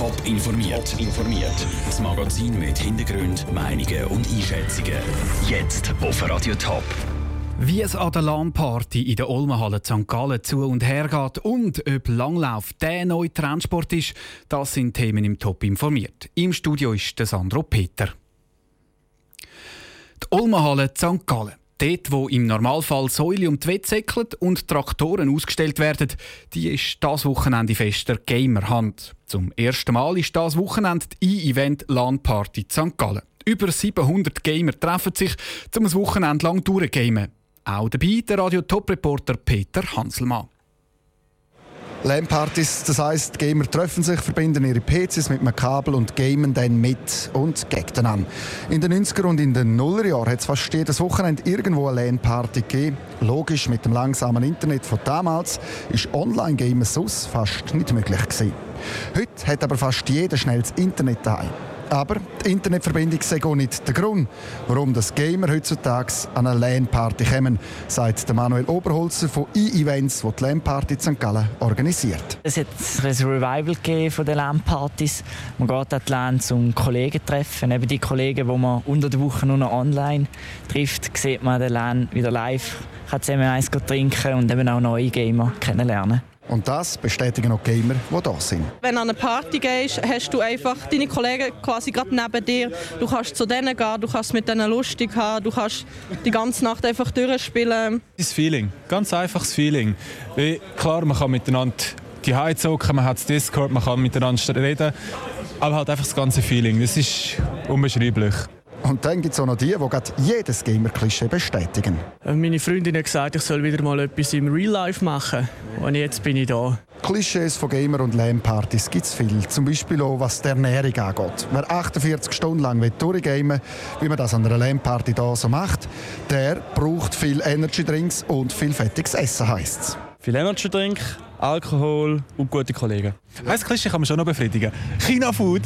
Top informiert. informiert. Das Magazin mit Hintergrund, Meinungen und Einschätzungen. Jetzt auf Radio Top. Wie es an der LAN-Party in der Olmenhalle St. Gallen zu und her geht und ob Langlauf der neue Trendsport ist, das sind Themen im Top informiert. Im Studio ist der Sandro Peter. Die Olmenhalle St. Gallen. Dort, wo im Normalfall Säule um die Wette und Traktoren ausgestellt werden, die ist das Wochenende fester Gamerhand. Zum ersten Mal ist das Wochenende die E-Event LAN Party St. Gallen. Über 700 Gamer treffen sich, um ein Wochenende lang durchzugamen. Auch dabei der Radio-Top-Reporter Peter Hanselmann. LAN-Partys, das heisst, Gamer treffen sich, verbinden ihre PCs mit einem Kabel und gamen dann mit und gegen an. In den 90er und in den Nullerjahren hat es fast jedes Wochenende irgendwo eine LAN-Party gegeben. Logisch, mit dem langsamen Internet von damals ist Online-Gamen sonst fast nicht möglich gewesen. Heute hat aber fast jeder schnell das Internet daheim. Aber die Internetverbindung ist auch nicht der Grund, warum das Gamer heutzutage an eine LAN-Party kommen, sagt der Manuel Oberholzer von E-Events, die die LAN-Party St. Gallen organisiert. Es hat ein Revival von den LAN-Partys. Man geht an die LAN zum Kollegen treffen. Eben die Kollegen, die man unter der Woche nur noch online trifft, sieht man den LAN wieder live, kann zusammen eins trinken und eben auch neue Gamer kennenlernen. Und das bestätigen auch Gamer, die da sind. Wenn du an eine Party gehst, hast du einfach deine Kollegen quasi gerade neben dir. Du kannst zu denen gehen, du kannst mit denen lustig haben, du kannst die ganze Nacht einfach durchspielen. Das Feeling, ganz einfaches Feeling. Klar, man kann miteinander die zocken, man hat das Discord, man kann miteinander reden, aber halt einfach das ganze Feeling, das ist unbeschreiblich. Und dann gibt es auch noch die, die gerade jedes Gamer-Klischee bestätigen. Äh, meine Freundin hat gesagt, ich soll wieder mal etwas im Real Life machen. Und jetzt bin ich da. Klischees von Gamer- und LAN-Partys gibt es viel. Zum Beispiel auch, was die Ernährung angeht. Wer 48 Stunden lang durchgamen wie man das an einer LAN-Party hier so macht, der braucht viel Energy-Drinks und viel fettiges Essen, heisst es. Viel Energy-Drink, Alkohol und gute Kollegen. Ein Klischee kann man schon noch befriedigen. China-Food.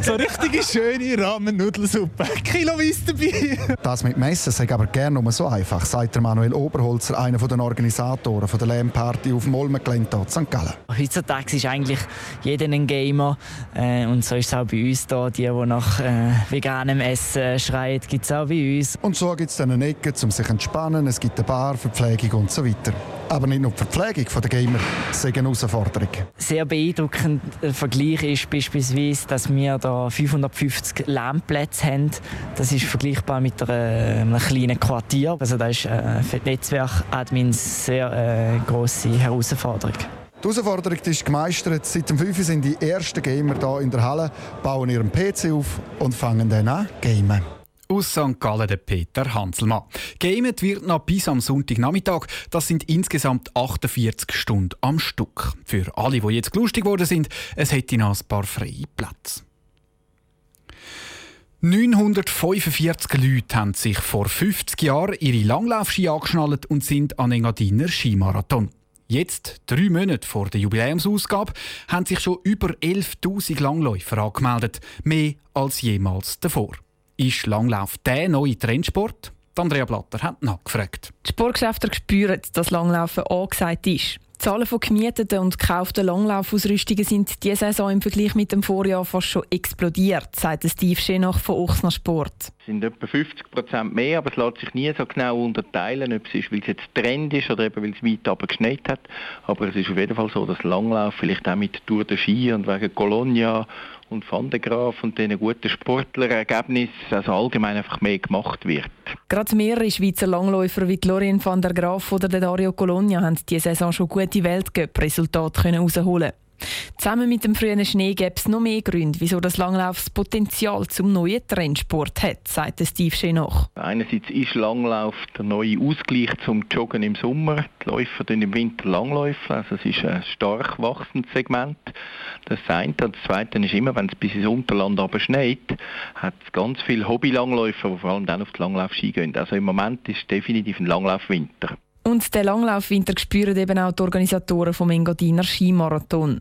So richtige schöne Ramen-Nudelsuppe. Kiloweise dabei. Das mit Messen sei aber gerne nur so einfach, sagt der Manuel Oberholzer, einer der Organisatoren der LAN-Party auf dem Olmengelände in St. Gallen. Heutzutage ist eigentlich jeder ein Gamer. Äh, und so ist es auch bei uns da. Die, die nach äh, veganem Essen schreien, gibt es auch bei uns. Und so gibt es dann eine Ecke, um sich zu entspannen. Es gibt eine Bar, Verpflegung und so weiter. Aber nicht nur die Verpflegung der Gamer ist eine Herausforderung. Sehr beeindruckend Vergleich ist beispielsweise, dass wir da 550 Lärmplätze haben. Das ist vergleichbar mit einem kleinen Quartier. Also das ist äh, für die Netzwerkadmins sehr äh, große Herausforderung. Die Herausforderung ist gemeistert. Seit dem 5 sind die ersten Gamer hier in der Halle, bauen ihren PC auf und fangen dann an gamen. Aus St. Gallen der Peter Hanselmann. Gamet wird noch bis am Sonntagnachmittag. Das sind insgesamt 48 Stunden am Stück. Für alle, die jetzt lustig geworden sind, es hätte noch ein paar freie Plätze. 945 Leute haben sich vor 50 Jahren ihre Langlaufski angeschnallt und sind an Engadiner Skimarathon. Jetzt, drei Monate vor der Jubiläumsausgabe, haben sich schon über 11.000 Langläufer angemeldet. Mehr als jemals davor. Ist Langlauf der neue Trendsport? Andrea Blatter hat nachgefragt. Die Sportgeschäfte spüren, dass Langlaufen angesagt ist. Die Zahlen von gemieteten und gekauften Langlaufausrüstungen sind diese Saison im Vergleich mit dem Vorjahr fast schon explodiert, sagt Steve Schenach von Ochsner Sport. Es sind etwa 50 Prozent mehr, aber es lässt sich nie so genau unterteilen, ob es ist, weil es jetzt Trend ist oder eben weil es weit aber geschneit hat. Aber es ist auf jeden Fall so, dass Langlauf vielleicht auch mit Tour de Ski und wegen Colonia und Van de Graaf und diesen guten Sportlerergebnissen also allgemein einfach mehr gemacht wird. Gerade mehrere Schweizer Langläufer wie Lorien van der Graaf oder Dario Colonia haben diese Saison schon gute Weltcup-Resultate herausholen Zusammen mit dem frühen Schnee gäbe es noch mehr Gründe, wieso das Langlauf das Potenzial zum neuen Trendsport hat, sagt Steve Schenoch. Einerseits ist Langlauf der neue Ausgleich zum Joggen im Sommer. Die Läufer im Winter Langläufen, also es ist ein stark wachsendes Segment. Das eine. Und das Zweite ist immer, wenn es bis ins Unterland aber schneit, hat es ganz viele Hobby-Langläufer, die vor allem dann auf die Langlaufski gehen. Also im Moment ist es definitiv ein Langlaufwinter. Und den Langlaufwinter spüren eben auch die Organisatoren vom Engadiner Skimarathon.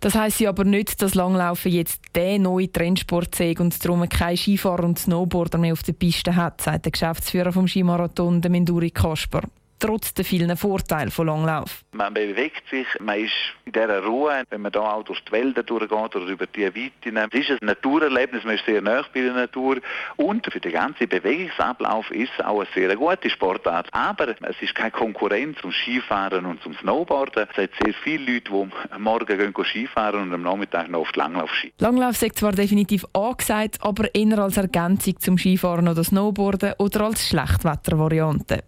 Das heisst ja aber nicht, dass Langlaufen jetzt der neue Trendsport sei und darum kein Skifahrer und Snowboarder mehr auf der Piste hat, sagt der Geschäftsführer vom Skimarathon, der Menduri Kasper. Trotz der vielen Vorteile von Langlauf. Man bewegt sich, man ist in dieser Ruhe, wenn man da auch durch die Wälder durchgeht oder über die Weiten. Es ist ein Naturerlebnis, man ist sehr nah bei der Natur und für den ganzen Bewegungsablauf ist es auch eine sehr gute Sportart. Aber es ist keine Konkurrenz zum Skifahren und zum Snowboarden. Es gibt sehr viele Leute, die morgen gehen Skifahren und am Nachmittag noch auf die Langlaufski. Langlauf ist zwar definitiv angesagt, aber eher als Ergänzung zum Skifahren oder Snowboarden oder als Schlechtwettervariante.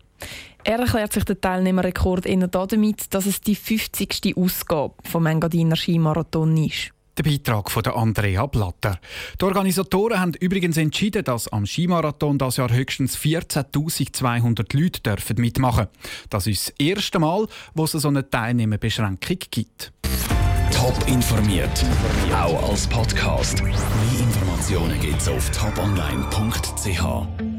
Er erklärt sich den Teilnehmerrekord eher damit, dass es die 50. Ausgabe vom Engadiner Skimarathon ist. Der Beitrag von Andrea Blatter. Die Organisatoren haben übrigens entschieden, dass am Skimarathon das Jahr höchstens 14.200 Leute dürfen mitmachen Das ist das erste Mal, wo es so eine Teilnehmerbeschränkung gibt. Top informiert, auch als Podcast. Mehr Informationen gibt es auf toponline.ch.